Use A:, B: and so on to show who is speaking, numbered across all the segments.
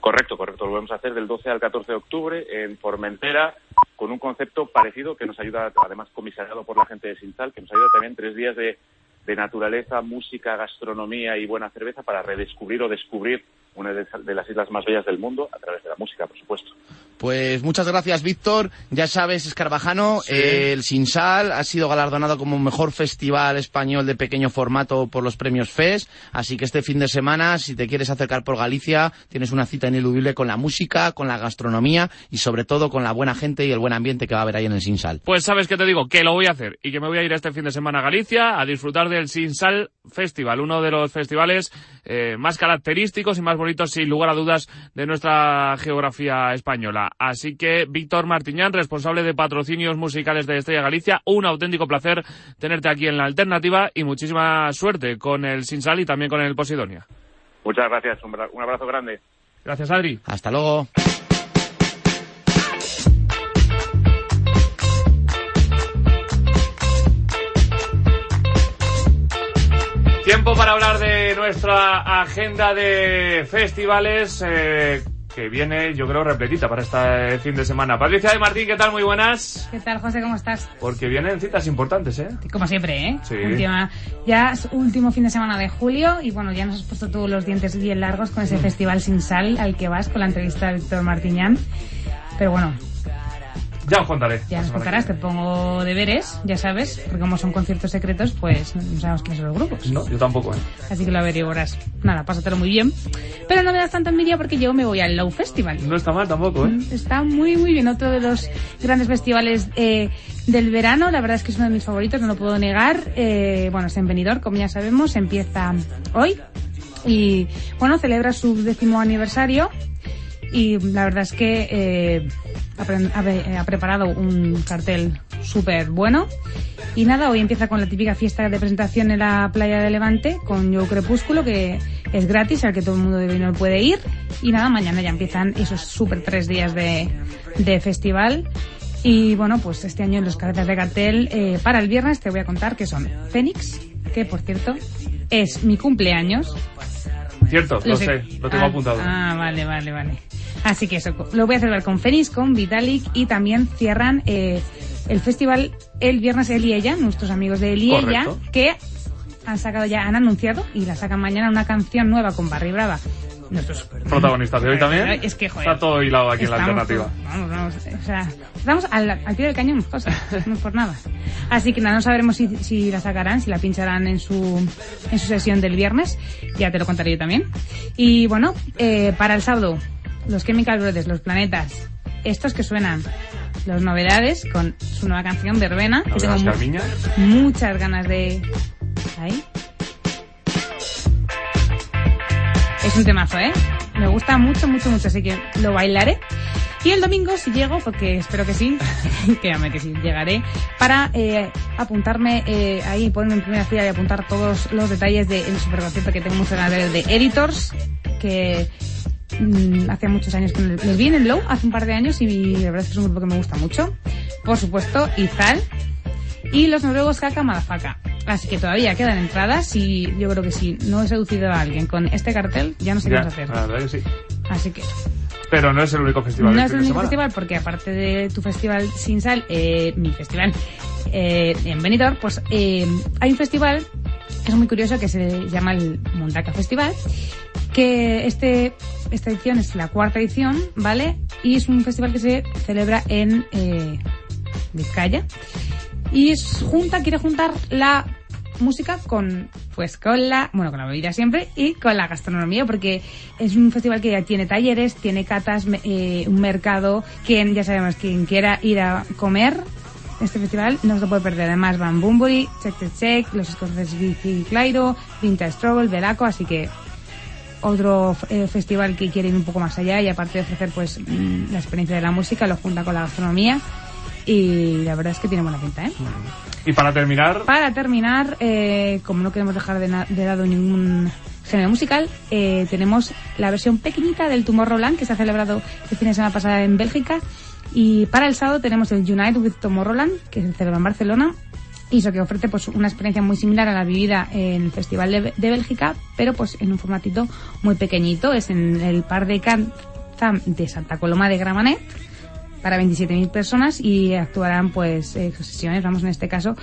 A: Correcto, correcto. Lo vamos a hacer del 12 al 14 de octubre en Formentera con un concepto parecido que nos ayuda, además comisariado por la gente de Sinsal, que nos ayuda también tres días de naturaleza, música, gastronomía y buena cerveza para redescubrir o descubrir una de, de las islas más bellas del mundo a través de la música, por supuesto.
B: Pues muchas gracias, Víctor. Ya sabes, Escarabajano,
A: Sí.
B: eh, el Sinsal ha sido galardonado como mejor festival español de pequeño formato por los premios FES. Así que este fin de semana, si te quieres acercar por Galicia, tienes una cita ineludible con la música, con la gastronomía y sobre todo con la buena gente y el buen ambiente que va a haber ahí en el Sinsal.
C: Pues sabes que te digo, que lo voy a hacer y que me voy a ir este fin de semana a Galicia a disfrutar del Sinsal Festival, uno de los festivales eh, más característicos y más bonitos, sin lugar a dudas, de nuestra geografía española. Así que, Víctor Martiñán, responsable de patrocinios musicales de Estrella Galicia, un auténtico placer tenerte aquí en la alternativa y muchísima suerte con el Sinsal y también con el Posidonia.
A: Muchas gracias, un abrazo grande.
C: Gracias, Adri.
B: Hasta luego.
C: Tiempo para hablar de nuestra agenda de festivales eh, que viene, yo creo, repletita para este fin de semana. Patricia de Martín, ¿qué tal? Muy buenas.
D: ¿Qué tal, José? ¿Cómo estás?
C: Porque vienen citas importantes, ¿eh?
D: Como siempre, ¿eh?
C: Sí.
D: Última- ya es último fin de semana de julio y bueno, ya nos has puesto todos los dientes bien largos con ese
C: Mm.
D: festival sin sal al que vas con la entrevista de Víctor Martiñán. Pero bueno,
C: Ya os contaré.
D: ya nos contarás, te pongo deberes, ya sabes, porque como son conciertos secretos, pues no sabemos quiénes son los grupos.
C: No, yo tampoco, ¿eh?
D: Así que lo averiguarás. Nada, pásatelo muy bien. Pero no me das tanta envidia porque yo me voy al Low Festival.
C: No está mal tampoco, ¿eh?
D: Está muy, muy bien. Otro de los grandes festivales eh, del verano. La verdad es que es uno de mis favoritos, no lo puedo negar. Eh, bueno, es en Benidorm, como ya sabemos, empieza hoy. Y, bueno, celebra su décimo aniversario. Y la verdad es que eh, ha, pre- ha pre- ha preparado un cartel súper bueno. Y nada, hoy empieza con la típica fiesta de presentación en la playa de Levante con Yo Crepúsculo, que es gratis, al que todo el mundo de Benidorm puede ir. Y nada, mañana ya empiezan esos súper tres días de, de festival. Y bueno, pues este año los cabezas de cartel eh, para el viernes te voy a contar que son Fénix, que por cierto es mi cumpleaños.
C: Cierto, lo
D: sé.
C: sé, lo tengo
D: Ah,
C: apuntado.
D: Ah, vale, vale, vale. Así que eso, lo voy a celebrar con Fénix, con Vitalik y también cierran eh, el festival el viernes Él y ella, nuestros amigos de Él y ella, que han sacado ya, han anunciado y la sacan mañana una canción nueva con Barry Brava. Nuestros
C: Protagonistas de hoy también.
D: Es que, joder.
C: Está todo hilado aquí en la alternativa.
D: Vamos, vamos, o sea, estamos al, al pie del cañón, José, no por nada. Así que nada, no sabremos si, si la sacarán, si la pincharán en su, en su sesión del viernes, ya te lo contaré yo también. Y bueno, eh, para el sábado, los Chemical Brothers, los planetas, estos que suenan, los novedades con su nueva canción Verbena, que tengo mu- muchas ganas de... Ahí. Es un temazo, ¿eh? Me gusta mucho, mucho, mucho, así que lo bailaré. Y el domingo, si llego, porque espero que sí, créame que sí, llegaré, para eh, apuntarme eh, ahí, ponerme en primera fila y apuntar todos los detalles del super concierto que tengo muchas ganas de ver de Editors, que mm, hace muchos años que les vi en el Low, hace un par de años, y la verdad es que es un grupo que me gusta mucho. Por supuesto, Izal, y los noruegos Kaka Madafaka. Así que todavía quedan entradas y yo creo que si no he seducido a alguien con este cartel, ya no sé qué
C: Ya,
D: más hacer.
C: la verdad que sí.
D: Así que
C: Pero no es el único festival
D: no es el único
C: semana.
D: festival porque aparte de tu festival sin sal, eh, mi festival eh, en Benidorm, pues eh, hay un festival que es muy curioso que se llama el Mundaka Festival, que este esta edición es la cuarta edición, ¿vale? Y es un festival que se celebra en eh, Vizcaya y es junta quiere juntar la música con pues con la bueno con la bebida siempre y con la gastronomía porque es un festival que ya tiene talleres tiene catas eh, un mercado quien ya sabemos quien quiera ir a comer este festival no se lo puede perder además van Bumburi, Check the Check los escoceses Vicky Clairo Vintage Trouble Velaco así que otro eh, festival que quiere ir un poco más allá y aparte de ofrecer pues la experiencia de la música, lo junta con la gastronomía y la verdad es que tiene buena pinta, ¿eh?
C: Y para terminar,
D: Para terminar, eh, como no queremos dejar de, na- de lado ningún género musical, eh, tenemos la versión pequeñita del Tomorrowland que se ha celebrado el fin de semana pasada en Bélgica. Y para el sábado tenemos el Unite with Tomorrowland, que se celebra en Barcelona. Y eso que ofrece pues una experiencia muy similar a la vivida en el Festival de, de Bélgica, pero pues en un formatito muy pequeñito. Es en el Par de Can Zam de Santa Coloma de Gramenet para 27.000 personas y actuarán pues eh, sesiones, vamos en este caso,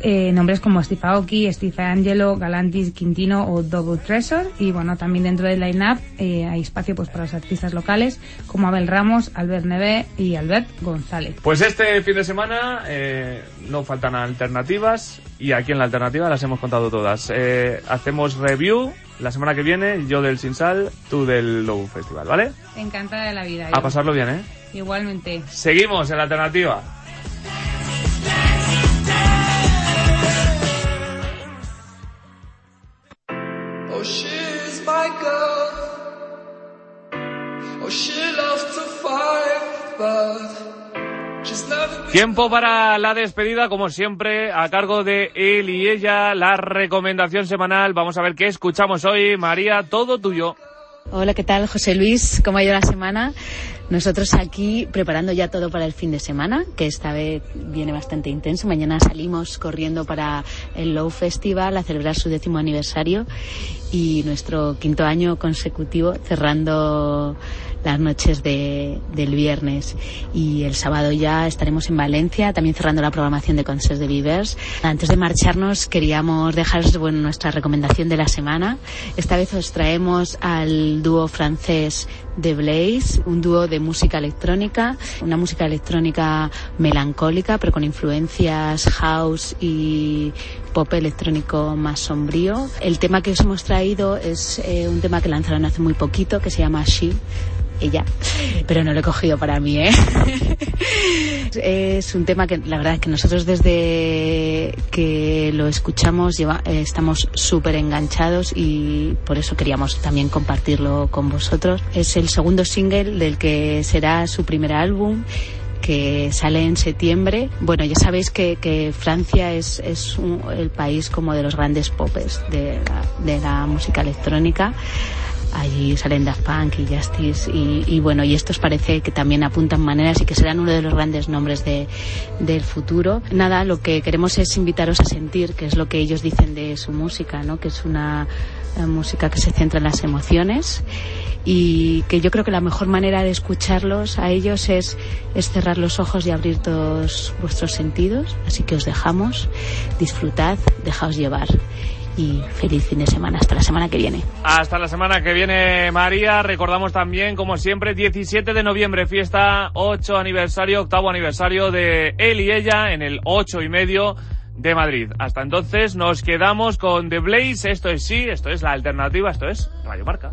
D: eh, nombres como Steve Aoki, Steve Angelo, Galantis, Quintino o Double Treasure y bueno, también dentro del line-up eh, hay espacio pues para los artistas locales como Abel Ramos, Albert Neve y Albert González.
C: pues este fin de semana eh, no faltan alternativas y aquí en la alternativa las hemos contado todas. Hacemos review la semana que viene, yo del Sinsal, tú del Low Festival, ¿vale?
D: Encantada de la vida.
C: A pasarlo bien, ¿eh?
D: Igualmente.
C: Seguimos en la alternativa. Tiempo para la despedida, como siempre, a cargo de él y ella, la recomendación semanal. Vamos a ver qué escuchamos hoy. María, todo tuyo.
E: Hola, ¿qué tal, José Luis? ¿Cómo ha ido la semana? Nosotros aquí preparando ya todo para el fin de semana, que esta vez viene bastante intenso. Mañana salimos corriendo para el Low Festival a celebrar su décimo aniversario y nuestro quinto año consecutivo cerrando las noches de, del viernes y el sábado ya estaremos en Valencia también cerrando la programación de concerts de Vivers. Antes de marcharnos queríamos dejaros bueno, nuestra recomendación de la semana. Esta vez os traemos al dúo francés The Blaze, un dúo de música electrónica, una música electrónica melancólica pero con influencias house y pop electrónico más sombrío. El tema que os hemos traído es eh, un tema que lanzaron hace muy poquito que se llama She ella, pero no lo he cogido para mí, ¿eh? es un tema que la verdad es que nosotros desde que lo escuchamos lleva, eh, estamos súper enganchados y por eso queríamos también compartirlo con vosotros. Es el segundo single del que será su primer álbum que sale en septiembre. Bueno, ya sabéis que, que Francia es, es un- el país como de los grandes popes de la, de la música electrónica. Allí salen Daft Punk y Justice y, y bueno, y estos parece que también apuntan maneras y que serán uno de los grandes nombres de, del futuro. Nada, lo que queremos es invitaros a sentir, que es lo que ellos dicen de su música, ¿no? Que es una eh, música que se centra en las emociones y que yo creo que la mejor manera de escucharlos a ellos es, es cerrar los ojos y abrir todos vuestros sentidos. Así que os dejamos, disfrutad, dejaos llevar y feliz fin de semana. Hasta la semana que viene.
C: Hasta la semana que viene, María. Recordamos también, como siempre, 17 de noviembre, fiesta 8 aniversario, octavo aniversario de él y ella en el 8 y medio de Madrid. Hasta entonces nos quedamos con The Blaze. Esto es sí, esto es la alternativa, esto es Radio Marca.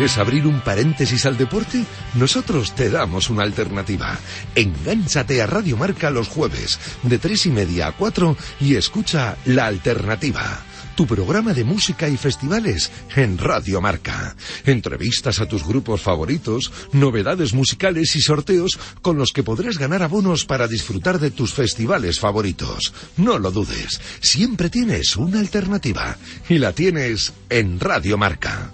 F: ¿Quieres abrir un paréntesis al deporte? Nosotros te damos una alternativa. Engánchate a Radio Marca los jueves, de tres y media a cuatro, y escucha La Alternativa tu programa de música y festivales en Radio Marca. Entrevistas a tus grupos favoritos, novedades musicales y sorteos con los que podrás ganar abonos para disfrutar de tus festivales favoritos. No lo dudes, siempre tienes una alternativa y la tienes en Radio Marca.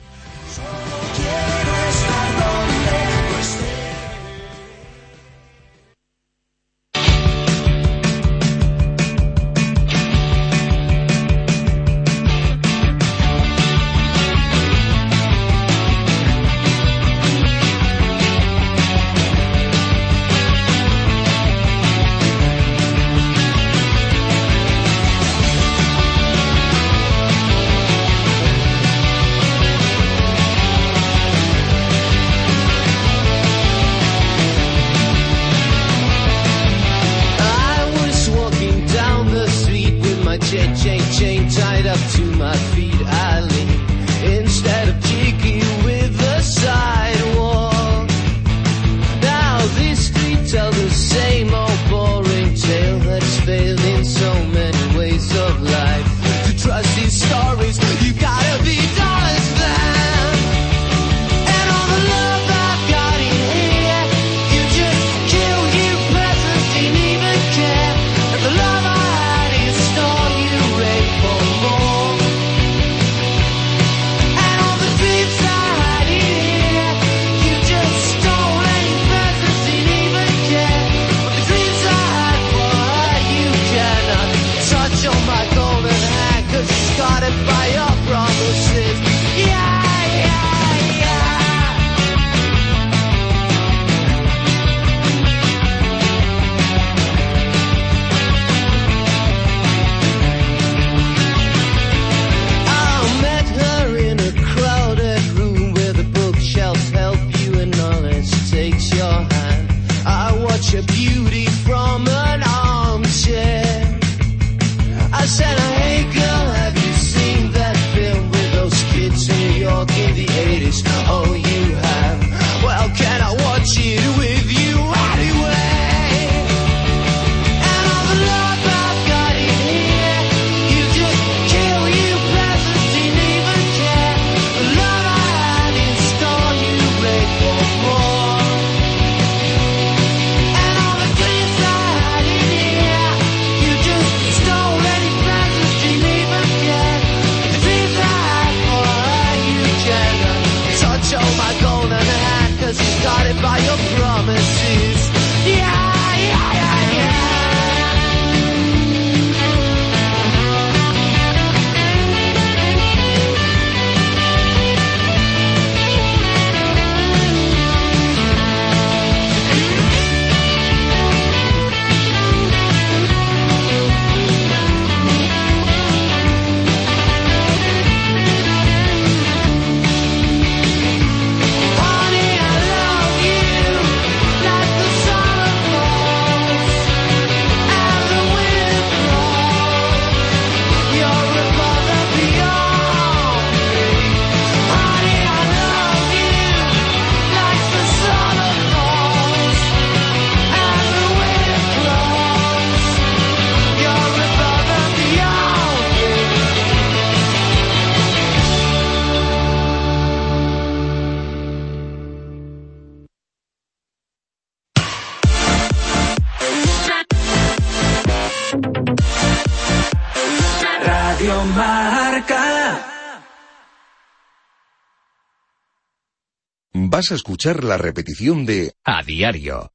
F: Vas a escuchar la repetición de
G: A diario.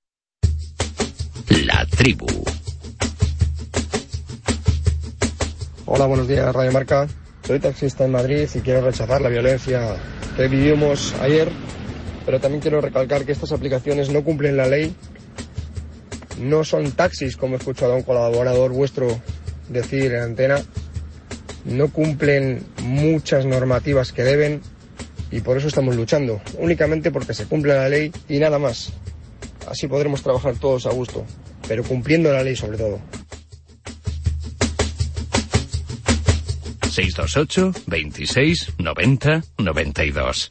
G: La tribu.
H: Hola, buenos días, Radio Marca. Soy taxista en Madrid y quiero rechazar la violencia que vivimos ayer, pero también quiero recalcar que estas aplicaciones no cumplen la ley, no son taxis, como he escuchado a un colaborador vuestro decir en antena, no cumplen muchas normativas que deben y por eso estamos luchando, únicamente porque se cumple la ley y nada más. Así podremos trabajar todos a gusto, pero cumpliendo la ley sobre todo.
G: 628 26 90 92.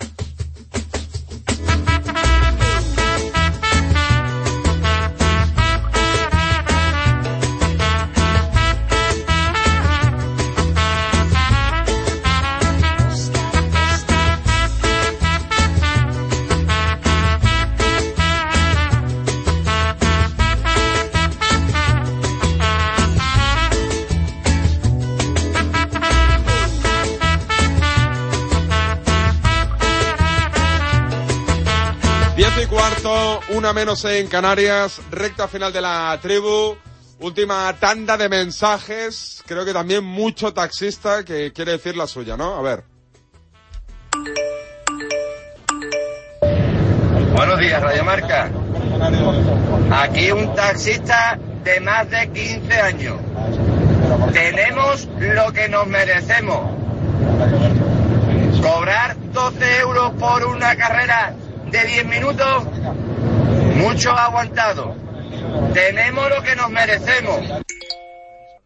I: Menos en Canarias, recta final de la tribu, última tanda de mensajes, creo que también mucho taxista que quiere decir la suya, ¿no? A ver.
J: Buenos días, Radio Marca. Aquí un taxista de más de 15 años. Tenemos lo que nos merecemos. Cobrar 12 euros por una carrera de 10 minutos, mucho aguantado. Tenemos lo que nos merecemos.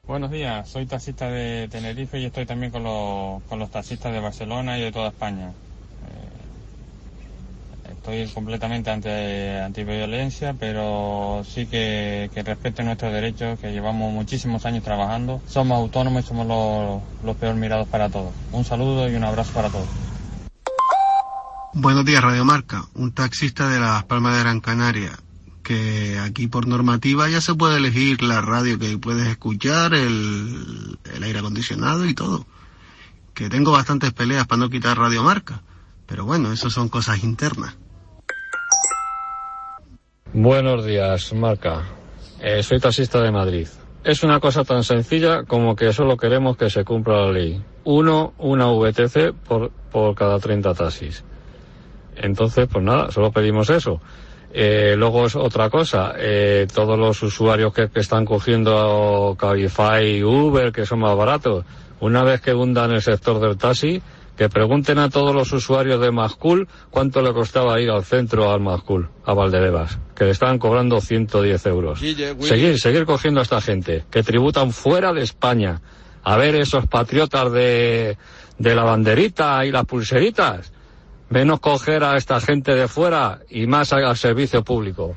K: Buenos días, soy taxista de Tenerife y estoy también con los, con los taxistas de Barcelona y de toda España. Eh, estoy completamente anti, antiviolencia, pero sí que, que respeten nuestros derechos, que llevamos muchísimos años trabajando. Somos autónomos y somos los, los peor mirados para todos. Un saludo y un abrazo para todos.
L: Buenos días, Radio Marca. Un taxista de Las Palmas de Gran Canaria. Que aquí por normativa ya se puede elegir la radio que puedes escuchar, el, el aire acondicionado y todo. Que tengo bastantes peleas para no quitar Radio Marca. Pero bueno, eso son cosas internas.
M: Buenos días, Marca. Eh, soy taxista de Madrid. Es una cosa tan sencilla como que solo queremos que se cumpla la ley. Uno, una VTC por, por cada 30 taxis. Entonces, pues nada, solo pedimos eso. Eh, luego es otra cosa, eh, todos los usuarios que, que, están cogiendo Cabify y Uber, que son más baratos, una vez que hundan el sector del taxi, que pregunten a todos los usuarios de Mascool cuánto le costaba ir al centro al Mascool, a Valdebebas, que le estaban cobrando 110 euros.
I: Guille,
M: seguir, seguir cogiendo a esta gente, que tributan fuera de España. A ver esos patriotas de, de la banderita y las pulseritas menos coger a esta gente de fuera y más al servicio público.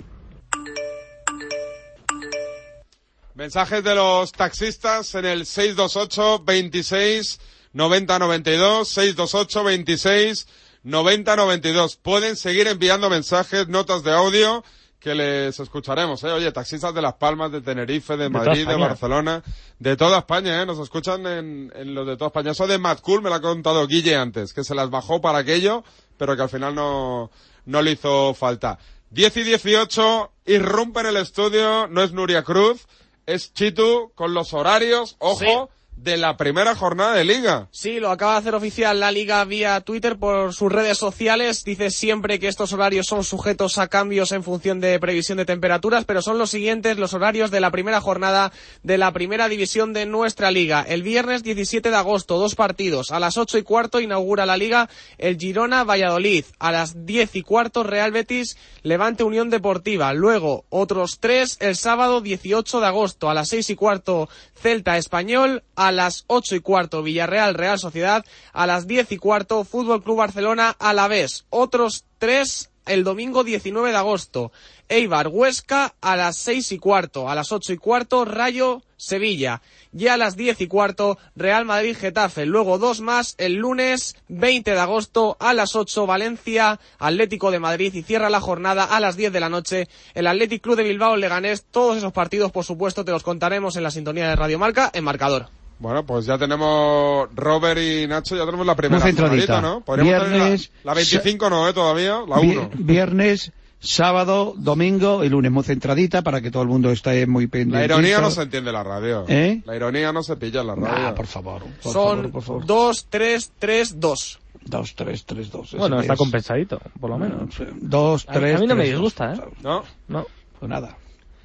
I: Mensajes de los taxistas en el 628 26 90 92, 628 26 90 92. Pueden seguir enviando mensajes, notas de audio que les escucharemos, ¿eh? Oye, taxistas de Las Palmas, de Tenerife, de Madrid, de, de Barcelona, de toda España, ¿eh? Nos escuchan en, en los de toda España. Eso de Mad Cool me lo ha contado Guille antes, que se las bajó para aquello, pero que al final no, no le hizo falta. 10 y 18, irrumpe en el estudio, no es Nuria Cruz, es Chitu con los horarios, ojo, de la primera jornada de liga.
N: Sí, lo acaba de hacer oficial la liga vía Twitter por sus redes sociales. Dice siempre que estos horarios son sujetos a cambios en función de previsión de temperaturas, pero son los siguientes los horarios de la primera jornada de la primera división de nuestra liga. El viernes 17 de agosto, dos partidos. A las ocho y cuarto inaugura la liga el Girona Valladolid. A las diez y cuarto Real Betis Levante Unión Deportiva. Luego otros tres el sábado 18 de agosto. A las seis y cuarto Celta Español. A las ocho y cuarto Villarreal Real Sociedad, a las diez y cuarto Fútbol Club Barcelona a la vez. Otros tres el domingo 19 de agosto. Eibar Huesca a las seis y cuarto, a las ocho y cuarto Rayo Sevilla y a las diez y cuarto Real Madrid Getafe. Luego dos más el lunes 20 de agosto a las ocho Valencia Atlético de Madrid y cierra la jornada a las diez de la noche el Athletic Club de Bilbao Leganés. Todos esos partidos por supuesto te los contaremos en la sintonía de Radio Marca en marcador.
I: Bueno, pues ya tenemos Robert y Nacho, ya tenemos la primera
O: Muy centradita.
I: ¿no?
O: Viernes,
I: la, la, 25 no, ¿eh? Todavía, la 1.
O: Viernes, sábado, domingo y lunes muy centradita para que todo el mundo esté muy pendiente.
I: La ironía no se entiende en la radio.
O: ¿Eh?
I: La ironía no se pilla en la radio.
O: Ah, por favor. Por
N: Son
O: favor, por favor.
N: 2, 3, 3, 2.
O: 2, 3, 3, 2.
C: Bueno, está compensadito, por lo menos.
O: 2, 3,
C: A mí no me
O: 3,
C: disgusta, ¿eh?
I: ¿No?
C: No.
O: Pues nada.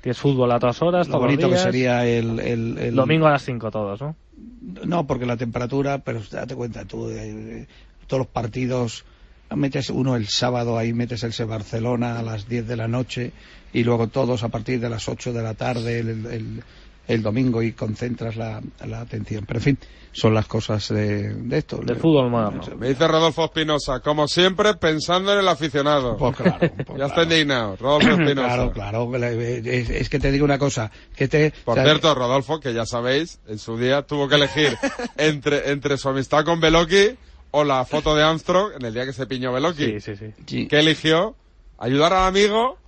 C: Tienes fútbol a todas horas,
O: Lo
C: todos
O: bonito
C: los
O: que
C: días.
O: sería el, el, el-
C: Domingo a las 5 todos, ¿no?
O: No, porque la temperatura, pero date cuenta tú, eh, todos los partidos, metes uno el sábado, ahí metes el Barcelona a las 10 de la noche y luego todos a partir de las 8 de la tarde el, el- el domingo y concentras la, la atención. Pero en fin, son las cosas de, de esto.
C: Del fútbol moderno.
I: Me dice Rodolfo Espinosa, como siempre, pensando en el aficionado.
O: Pues claro. pues
I: ya está indignado, Rodolfo Espinosa.
O: Claro, claro. Es, es que te digo una cosa, que te...
I: Por
O: sea,
I: cierto, Rodolfo, que ya sabéis, en su día tuvo que elegir entre, entre su amistad con Beloki o la foto de Armstrong en el día que se piñó Beloki.
C: Sí, sí, sí.
O: sí.
I: ¿Qué eligió? ¿Ayudar al amigo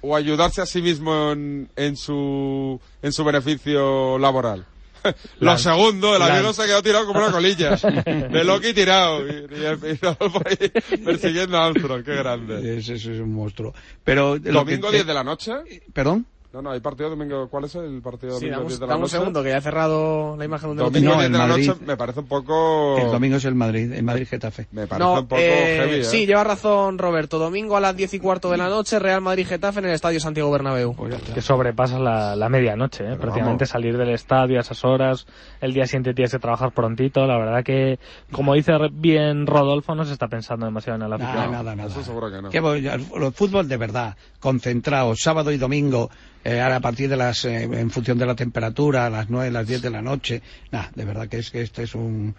I: o ayudarse a sí mismo en, en su, en su beneficio laboral? Lo segundo, el amigo se ha quedado tirado como una colilla. De Loki tirado. Y, y el y Rodolfo ahí persiguiendo a Armstrong. Qué grande.
O: Ese, ese es un monstruo. Pero lo
I: Domingo
O: que-
I: 10 de la noche.
O: ¿Perdón?
I: No, no, hay partido domingo. ¿Cuál es el partido
N: Sí,
I: domingo
N: dame
I: 10
N: un-
I: de la
N: un segundo, que ya he cerrado la imagen donde
I: Domingo. 10 de la
O: Madrid-
I: noche me parece un poco...
O: El domingo es el Madrid, el Madrid Getafe.
I: Me parece
N: No,
I: un poco
N: eh,
I: heavy, ¿eh?
N: sí, lleva razón Roberto. Domingo a las 10 y cuarto de la noche, Real Madrid-Getafe en el Estadio Santiago Bernabéu.
P: que sobrepasa la, la medianoche, ¿eh? prácticamente
N: vamos.
P: salir del estadio a esas horas, el día siguiente tienes que trabajar prontito, la verdad que, como dice bien Rodolfo, no se está pensando demasiado en el
O: Nada,
P: afición.
O: nada, nada.
I: Eso seguro que no.
O: Que voy, al- el fútbol de verdad, concentrado, sábado y domingo, eh, ahora a partir de las, eh, en función de la temperatura, a las 9, las 10 de la noche, nada, de verdad que es que este es un,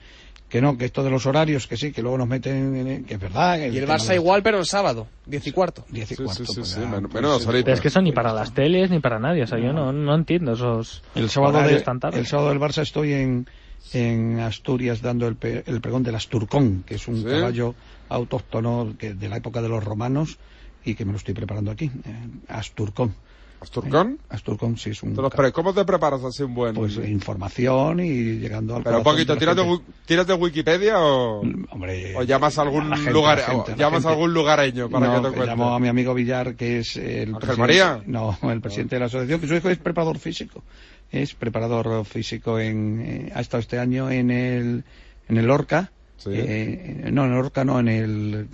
O: que no, que esto de los horarios, que sí, que luego nos meten, en- que es verdad. que
N: Y el Barça
O: de-
N: igual, pero el sábado, 10 y cuarto.
O: 10 y
I: Sí,
O: cuarto.
I: sí,
O: pues
I: sí,
O: pues.
P: Pero es que eso ni para las teles ni para nadie, o sea, yo no, no entiendo esos
O: El sábado, de-
P: tan tarde.
O: el sábado del Barça estoy en, en Asturias dando el, pe- el pregón del Asturcón, que es un
I: ¿Sí?
O: caballo autóctono que, de la época de los romanos y que me lo estoy preparando aquí. eh, Asturcón.
I: ¿Asturcón?
O: Asturcón, sí, es un...
I: ¿Cómo te preparas así un buen...?
O: Pues información y llegando al
I: Pero un poquito, ¿tiras de, tiras Wikipedia o,
O: Hombre,
I: o llamas a algún
O: gente,
I: lugar,
O: gente,
I: llamas a algún lugareño para
O: No,
I: que te cuente?
O: llamo a mi amigo Villar, que es el
I: ¿Ángel
O: presidente-
I: María?
O: No, el presidente de la asociación, que su hijo es preparador físico. Es preparador físico en, eh, ha estado este año en el, en el Lorca.
I: Sí.
O: Eh, no, en el Lorca no, en el,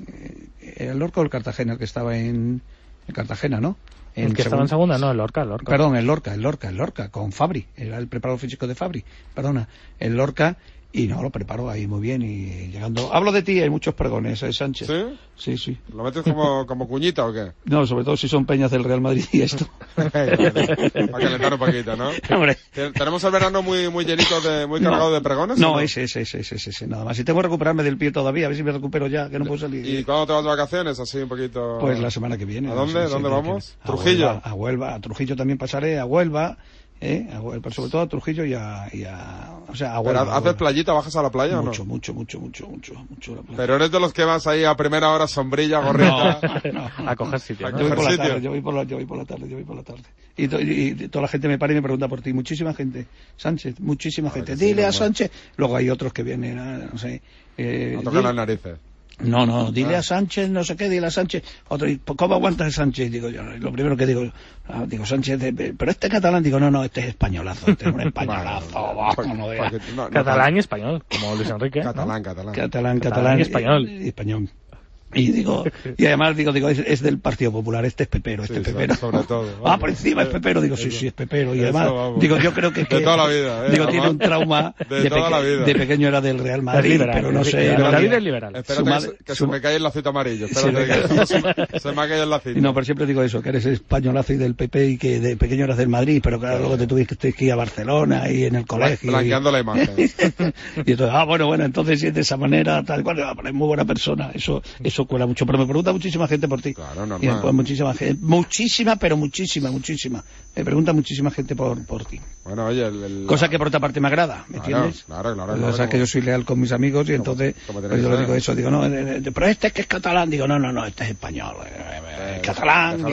O: eh, el Lorca o el Cartagena, el que estaba en, en Cartagena, ¿no?
P: El que estaba en segunda, no, el Lorca, el Lorca.
O: Perdón, el Lorca, el Lorca, el Lorca, con Fabri, era el preparador físico de Fabri, perdona, el Lorca, y no, lo preparo ahí muy bien y llegando... Hablo de ti, hay muchos pregones, ¿eh, Sánchez?
I: ¿Sí?
O: Sí, sí.
I: ¿Lo metes como, como cuñita o qué?
O: No, sobre todo si son peñas del Real Madrid y esto.
I: Para calentar un poquito, ¿no?
O: Hombre.
I: Te- Tenemos el verano muy, muy llenito, de, muy
O: No.
I: cargado de pregones. ¿o
O: No, ese, ese, ese, ese, nada más. Y tengo que recuperarme del pie todavía, a ver si me recupero ya, que no puedo salir.
I: ¿Y cuándo te vas de vacaciones? Así un poquito...
O: Pues la semana que viene.
I: ¿A
O: no
I: dónde?
O: sé,
I: ¿Dónde vamos?
O: a
I: ¿Trujillo?
O: Huelva, a Huelva, a Trujillo también pasaré, a Huelva, ¿eh? Sobre todo a Trujillo y a, y a- o sea, a
I: ¿Pero
O: Huelva.
I: haces playita, bajas a la playa
O: mucho,
I: o no?
O: mucho, mucho, mucho, mucho, mucho, la playa.
I: Pero eres de los que vas ahí a primera hora sombrilla, gorrita...
P: a coger sitio.
I: A
P: ¿no?
O: Yo voy por la
I: sitio.
O: tarde, yo voy por la, yo voy por la tarde, yo voy por la tarde. Y, to- y- y toda la gente me para y me pregunta por ti, muchísima gente. Sánchez, muchísima gente.
I: sí,
O: Dile a. Sánchez. Luego hay otros que vienen, no sé. Eh,
I: No tocan
O: dile-
I: las narices.
O: No, no, dile
I: Ah.
O: a Sánchez, no sé qué, dile a Sánchez. Otro, ¿y ¿cómo aguantas a Sánchez? Digo yo, lo primero que digo, ah, digo Sánchez, de- pero este catalán, digo, no, no, este es españolazo, este es un españolazo, no
I: no,
P: Catalán y español, como Luis Enrique.
I: Catalán, catalán.
O: Catalán,
P: Catalán
O: catalán
P: y español.
O: Y español. Y digo, y además digo, digo, es, es del Partido Popular, este es pepero, este
I: Sí,
O: es pepero.
I: sobre todo,
O: Ah,
I: vamos.
O: por encima es pepero, digo, sí,
I: Eso.
O: sí, es pepero. Y
I: Eso,
O: además,
I: vamos.
O: digo, yo creo que,
I: De
O: que-
I: toda la vida, ¿eh?
O: digo,
I: Además,
O: tiene un trauma
I: de toda
O: peque-
I: la vida.
O: de pequeño era del Real Madrid,
P: liberal,
O: pero no sé.
P: liberal. David es liberal.
I: Espérate
O: Su
I: que,
O: madre-
I: se, que
O: su-
I: se me cae el lacito amarillo. Espérate
O: me
I: que se, me- se ha caído el lacito.
O: Y no, pero siempre digo eso, que eres españolazo y del PP y que de pequeño eras del Madrid, pero claro, luego te tuviste que ir a Barcelona y en el colegio. y-
I: Blanqueando la imagen.
O: y entonces, ah, bueno, bueno, entonces si es de esa manera, tal cual, ah, pero es muy buena persona, eso, eso cuela mucho. Pero me pregunta muchísima gente por ti.
I: Claro, normal.
O: Y después muchísima gente, muchísima, pero muchísima, muchísima. Me pregunta muchísima gente por, por ti.
I: Bueno, oye, el, el-
O: Cosa que por otra parte me agrada, ¿me
I: Claro,
O: entiendes?
I: claro, claro,
O: O
I: claro,
O: sea,
I: como-
O: que yo soy leal con mis amigos y entonces
I: como
O: pues yo le digo eso, digo, no, eh, eh, pero este es que es catalán, digo, no, no, no, este es español, eh, eh,
I: Eh,
O: catalán.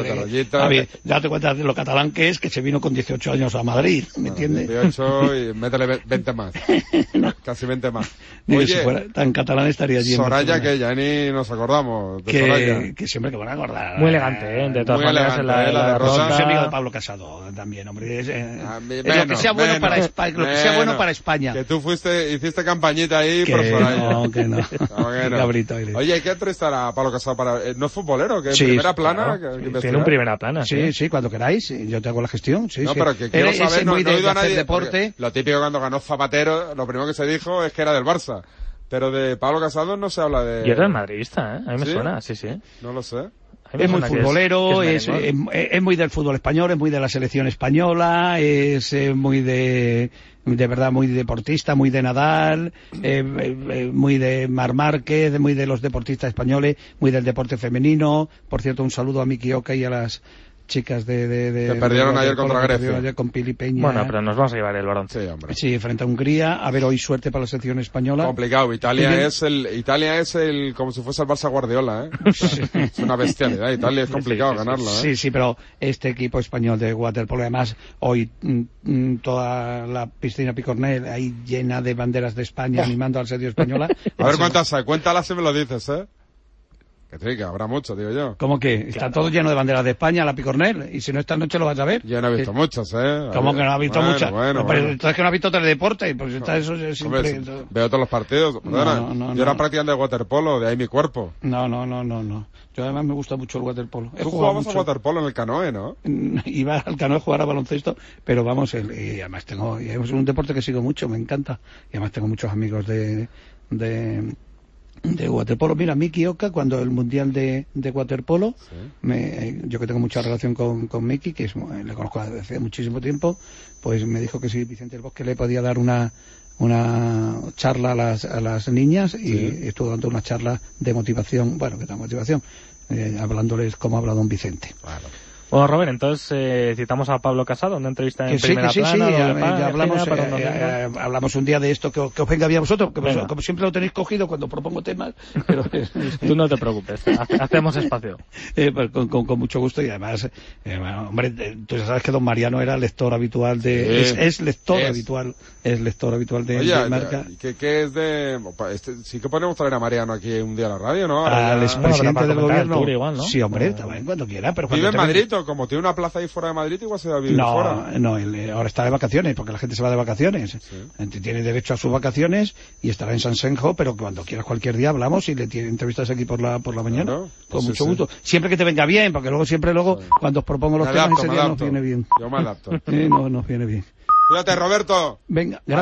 O: ver, date cuenta de lo catalán que es, que se vino con 18 años a Madrid, ¿me entiendes?
I: 18 y métele ve- 20 más. Casi 20 más.
O: Digo,
I: Oye,
O: si fuera tan catalán estaría allí en
I: Soraya,
O: Barcelona.
I: que ya ni nos acordamos de Soraya.
O: que, que siempre que van a acordar.
P: Muy elegante, ¿eh? De todas maneras, en la,
I: ¿eh? La
P: la
I: derrota.
O: Soy amigo de Pablo Casado también, hombre. Es, eh,
I: A mí-
O: es lo que
I: menos,
O: sea bueno
I: menos,
O: para España, lo que sea bueno
I: menos.
O: para España.
I: Que tú fuiste, hiciste campañita ahí
O: Que
I: por Soraya.
O: no, que no.
I: No, que no.
O: Cabrito.
I: Oye, hay que entrevistar a Pablo Casado para... eh, ¿No es futbolero? ¿Que
O: Sí,
I: primera plana?
O: claro.
I: que- que
P: Tiene un primera plana,
O: Sí, sí, cuando queráis, yo te hago la gestión. Sí,
I: No,
O: sí.
I: pero que quiero saber, no, he
O: de,
I: oído a
O: de
I: nadie...
O: deporte.
I: Lo típico cuando ganó Zapatero, lo primero que se dijo es que era del Barça. Pero de Pablo Casado no se habla de...
P: Y eres madridista, ¿eh? A mí me
I: ¿Sí?
P: suena, sí, sí.
I: No lo sé.
O: Es muy
P: que
O: futbolero,
P: que
O: es,
P: merengue.
O: es- es muy del fútbol español, es muy de la selección española, es eh, muy de, de verdad, muy deportista, muy de Nadal, eh, eh, eh, muy de Mar Márquez, muy de los deportistas españoles, muy del deporte femenino. Por cierto, un saludo a Miki Oka y a las chicas de... de, de
I: Que perdieron
O: de
I: ayer contra Grecia.
O: perdieron ayer con Pili Peña.
P: Bueno, pero nos vamos a llevar el balón.
I: Sí, hombre.
O: Sí, frente a Hungría. A ver, hoy suerte para la selección española.
I: Complicado. Italia
O: Bien.
I: es el, Italia es el, como si fuese el Barça Guardiola, ¿eh? es una bestialidad. Italia es complicado ganarla, ¿eh?
O: Sí, sí, pero este equipo español de waterpolo, además, hoy mm, mm, toda la piscina Picornell ahí llena de banderas de España animando al serio española.
I: A ver cuántas hay. Cuéntalas si me lo dices, ¿eh? Que sí, que habrá mucho, digo yo.
O: ¿Cómo que? Está todo lleno de banderas de España, la Picornell, y si no esta noche lo vas a ver.
I: Yo no he visto
O: Eh,
I: muchas, ¿eh?
O: ¿Cómo que no has visto
I: Bueno,
O: muchas?
I: Bueno,
O: No, pero
I: bueno.
O: entonces que no has visto teledeporte, pues está eso es
I: Hombre,
O: siempre...
I: si- veo todos los partidos. Perdona,
O: no, no,
I: yo era
O: no.
I: practicante de waterpolo, de ahí mi cuerpo.
O: No, no, no, no, no. Yo además me gusta mucho el waterpolo. He
I: Tú
O: jugado
I: jugabas a
O: mucho.
I: waterpolo en el canoe, ¿no?
O: Iba al canoe a jugar a baloncesto, pero vamos, el- y además tengo, y es un deporte que sigo mucho, me encanta. Y además tengo muchos amigos de, de, de waterpolo. Mira, Miki Oka, cuando el mundial de, de waterpolo, me- yo que tengo mucha relación con, con Miki, que es, le conozco desde hace muchísimo tiempo, pues me dijo que si Vicente del Bosque le podía dar una una charla a las, a las niñas y
I: Sí.
O: estuvo dando una charla de motivación, bueno, que da motivación, eh, hablándoles cómo habla don Vicente.
P: Bueno, Robert, entonces eh, citamos a Pablo Casado, una entrevista en
O: Que sí,
P: primera
O: que sí, sí,
P: plana.
O: ya, ya hablamos,
P: para un
O: eh, eh, hablamos un día de esto, que, os- que os venga bien a vosotros, que como siempre lo tenéis cogido cuando propongo temas, pero
P: Tú no te preocupes, hace- hacemos espacio.
O: eh, pues, con, con- con mucho gusto y además, eh, bueno, hombre, eh, tú ya sabes que don Mariano era lector habitual de,
I: Sí.
O: es, es lector
I: Es.
O: habitual, es lector habitual de,
I: Oye,
O: de marca.
I: ¿qué, qué es de...? opa, este- sí que podemos traer a Mariano aquí un día a la radio, ¿no?
O: Al expresidente del gobierno.
I: Igual, ¿no?
O: Sí, hombre, también cuando quiera, pero cuando
I: ¿Vive en. Madrid como tiene una plaza ahí fuera de Madrid igual se va a vivir
O: No,
I: fuera?
O: no, él, ahora está de vacaciones, porque la gente se va de vacaciones. Ent- Tiene derecho a sus vacaciones y estará en San Senjo, pero cuando quieras cualquier día hablamos y le tiene entrevistas aquí por la por la mañana.
I: Claro,
O: con
I: pues sí,
O: mucho
I: sí.
O: gusto. Siempre que te venga bien, porque luego siempre luego cuando os propongo los
I: Me
O: temas
I: adapto,
O: ese día nos viene bien.
I: Yo me adapto.
O: Eh, no nos viene bien.
I: Cuídate, Roberto.
O: Venga, gracias.